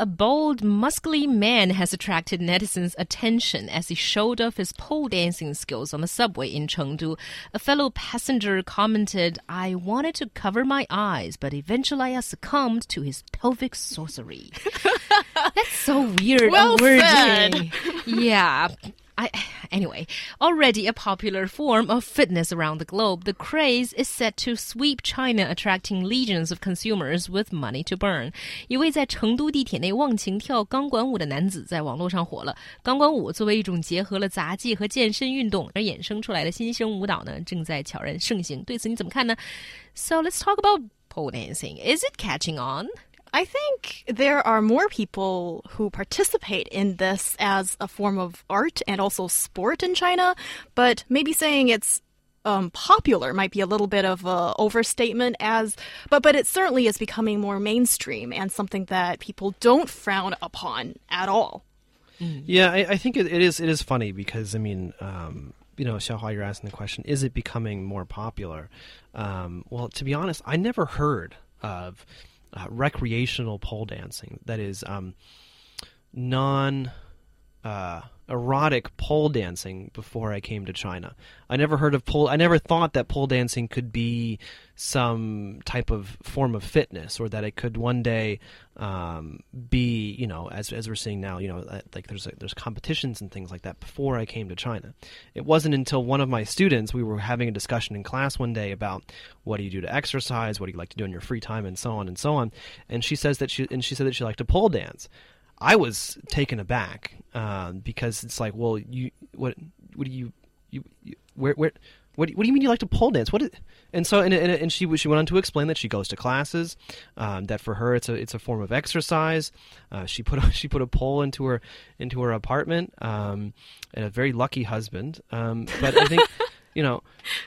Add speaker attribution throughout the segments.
Speaker 1: A bold, muscly man has attracted netizens' attention as he showed off his pole dancing skills on the subway in Chengdu. A fellow passenger commented, I wanted to cover my eyes, but eventually I succumbed to his pelvic sorcery. That's so weird.
Speaker 2: Well
Speaker 1: wording. Yeah. I, anyway, already a popular form of fitness around the globe, the craze is set to sweep China, attracting legions of consumers with money to burn. 一位在成都地铁内忘情跳钢管舞的男子在网络上火了。钢管舞作为一种结合了杂技和健身运动而衍生出来的新生舞蹈呢，正在悄然盛行。对此你怎么看呢？So let's talk about pole dancing. Is it catching on?
Speaker 2: I think there are more people who participate in this as a form of art and also sport in China, but maybe saying it's um, popular might be a little bit of a overstatement as but but it certainly is becoming more mainstream and something that people don't frown upon at all.
Speaker 3: Yeah, I, I think it, it is. It is funny because I mean, um, you know, Xiaohua, you're asking the question: Is it becoming more popular? Um, well, to be honest, I never heard of uh, recreational pole dancing. That is um, non. Uh, erotic pole dancing before I came to China. I never heard of pole. I never thought that pole dancing could be some type of form of fitness, or that it could one day um, be, you know, as as we're seeing now, you know, like there's a, there's competitions and things like that. Before I came to China, it wasn't until one of my students we were having a discussion in class one day about what do you do to exercise, what do you like to do in your free time, and so on and so on. And she says that she and she said that she liked to pole dance. I was taken aback um, because it's like, well, you what what do you you, you where where what do, you, what do you mean you like to pole dance? What is, and so and, and, and she she went on to explain that she goes to classes, um, that for her it's a it's a form of exercise. Uh, she put a, she put a pole into her into her apartment, um, and a very lucky husband. Um, but I think you know,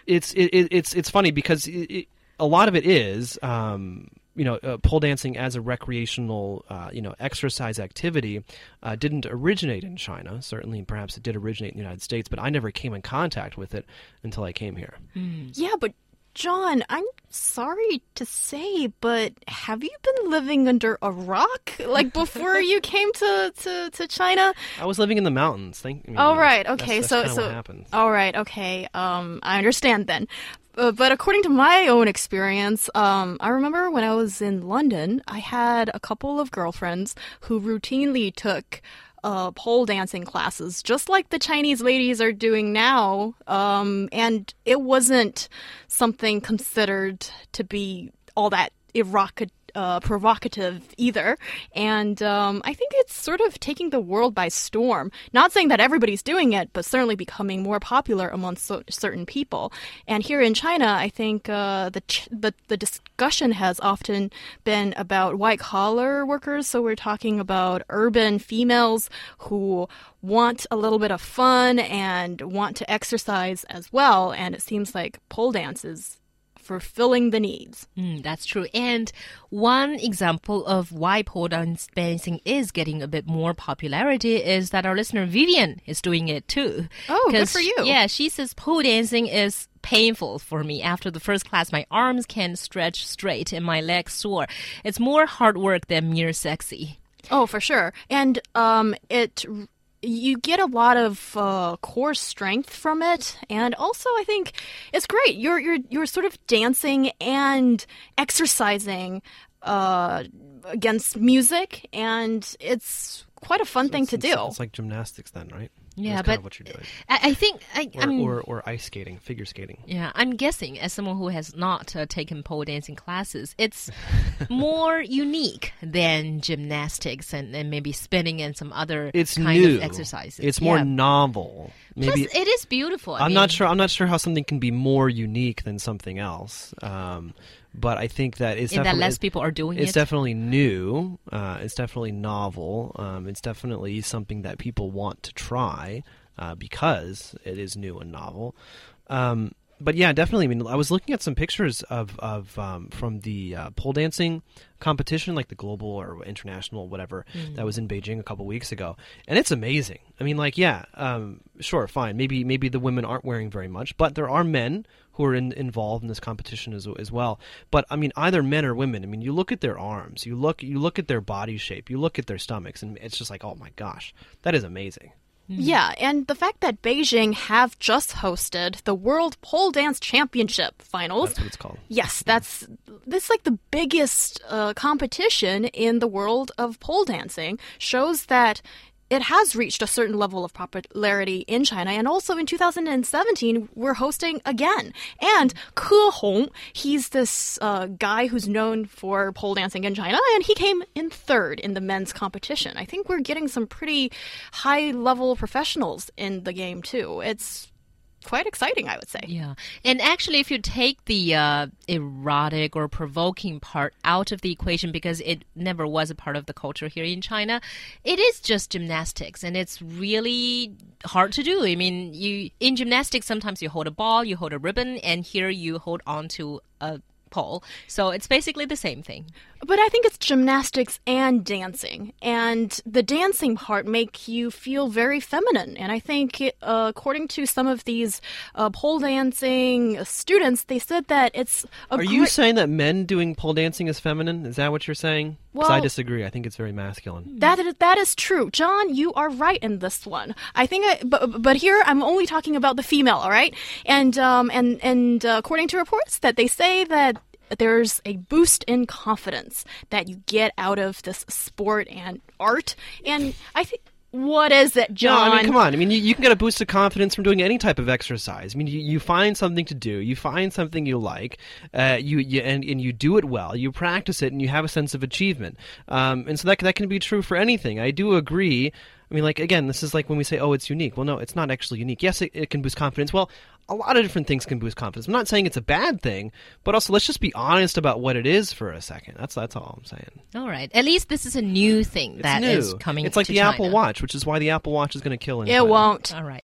Speaker 3: it's it, it's it's funny because it, a lot of it is. Um, you know, uh, pole dancing as a recreational, uh, you know, exercise activity uh, didn't originate in China. Certainly, perhaps it did originate in the United States, but I never came in contact with it until I came here.
Speaker 2: Mm. Yeah, but John, I'm sorry to say, but have you been living under a rock like before you came to, to, to China?
Speaker 3: I was living in the mountains. Thank. I mean,
Speaker 2: oh right, okay.
Speaker 3: That's, that's
Speaker 2: so so.
Speaker 3: All
Speaker 2: right, okay. Um, I understand then. Uh, but according to my own experience, um, I remember when I was in London, I had a couple of girlfriends who routinely took uh, pole dancing classes, just like the Chinese ladies are doing now. Um, and it wasn't something considered to be all that erotic uh, provocative either. And um, I think it's sort of taking the world by storm. Not saying that everybody's doing it, but certainly becoming more popular among so certain people. And here in China, I think uh, the, the the discussion has often been about white collar workers. So we're talking about urban females who want a little bit of fun and want to exercise as well. And it seems like pole dance is fulfilling the needs.
Speaker 1: Mm, that's true. And one example of why pole dancing is getting a bit more popularity is that our listener Vivian is doing it too.
Speaker 2: Oh, good for you.
Speaker 1: Yeah, she says pole dancing is painful for me. After the first class, my arms can't stretch straight and my legs sore. It's more hard work than mere sexy.
Speaker 2: Oh, for sure. And um, it you get a lot of uh, core strength from it, and also I think it's great. You're you're you're sort of dancing and exercising uh, against music, and it's quite a fun
Speaker 3: so
Speaker 2: thing to do.
Speaker 3: It's like gymnastics, then, right?
Speaker 1: Yeah, but
Speaker 3: kind of what you're doing.
Speaker 1: I, I think I,
Speaker 3: or,
Speaker 1: I mean,
Speaker 3: or, or ice skating, figure skating.
Speaker 1: Yeah, I'm guessing as someone who has not uh, taken pole dancing classes, it's more unique than gymnastics and, and maybe spinning and some other
Speaker 3: it's
Speaker 1: kind
Speaker 3: new.
Speaker 1: of exercises.
Speaker 3: It's more novel. Maybe
Speaker 1: Plus, it is beautiful. I
Speaker 3: am not sure. I'm not sure how something can be more unique than something else. Um, but I think that it's
Speaker 1: that less people are doing
Speaker 3: it's
Speaker 1: it.
Speaker 3: definitely new. Uh, it's definitely novel. Um, it's definitely something that people want to try uh, because it is new and novel. Um, but yeah, definitely. I mean, I was looking at some pictures of of um, from the uh, pole dancing competition, like the global or international, whatever, that was in Beijing a couple weeks ago, and it's amazing. I mean, like, yeah, um, sure, fine. Maybe maybe the women aren't wearing very much, but there are men who are in, involved in this competition as, as well. But I mean, either men or women. I mean, you look at their arms, you look you look at their body shape, you look at their stomachs, and it's just like, oh my gosh, that is amazing.
Speaker 2: Yeah, and the fact that Beijing have just hosted the World Pole Dance Championship finals.
Speaker 3: That's what it's called.
Speaker 2: Yes, that's this like the biggest uh, competition in the world of pole dancing. Shows that it has reached a certain level of popularity in China, and also in 2017 we're hosting again. And Ke Hong, he's this uh, guy who's known for pole dancing in China, and he came in third in the men's competition. I think we're getting some pretty high level professionals in the game too. It's quite exciting, I would say.
Speaker 1: Yeah. And actually, if you take the uh, erotic or provoking part out of the equation, because it never was a part of the culture here in China, it is just gymnastics, and it's really hard to do. I mean, you in gymnastics, sometimes you hold a ball, you hold a ribbon, and here you hold on to a pole. So it's basically the same thing.
Speaker 2: But I think it's gymnastics and dancing, and the dancing part make you feel very feminine. And I think, uh, according to some of these uh, pole dancing students, they said that it's. A
Speaker 3: Are you saying that men doing pole dancing is feminine? Is that what you're saying? 'Cause I disagree. I think it's very masculine.
Speaker 2: That is, that is true, John. You are right in this one. I think, I, but but here I'm only talking about the female. All right, and um and and uh, according to reports that they say that there's a boost in confidence that you get out of this sport and art, and I think. What is it,
Speaker 3: No,
Speaker 2: John?
Speaker 3: I mean, come on. I mean, you, you can get a boost of confidence from doing any type of exercise. I mean, you, you find something to do, you find something you like, uh, you, you and, and you do it well, you practice it, and you have a sense of achievement. Um, and so that that can be true for anything. I do agree. I mean, like again, this is like when we say, "Oh, it's unique." Well, no, it's not actually unique. Yes, it, it can boost confidence. Well, a lot of different things can boost confidence. I'm not saying it's a bad thing, but also let's just be honest about what it is for a second. That's that's all I'm saying.
Speaker 1: All right. At least this is a new thing
Speaker 3: It's
Speaker 1: that
Speaker 3: new.
Speaker 1: is coming.
Speaker 3: It's like
Speaker 1: to
Speaker 3: the Apple Watch, which is why the Apple Watch is going to kill in
Speaker 2: it
Speaker 3: China.
Speaker 2: won't.
Speaker 1: All right.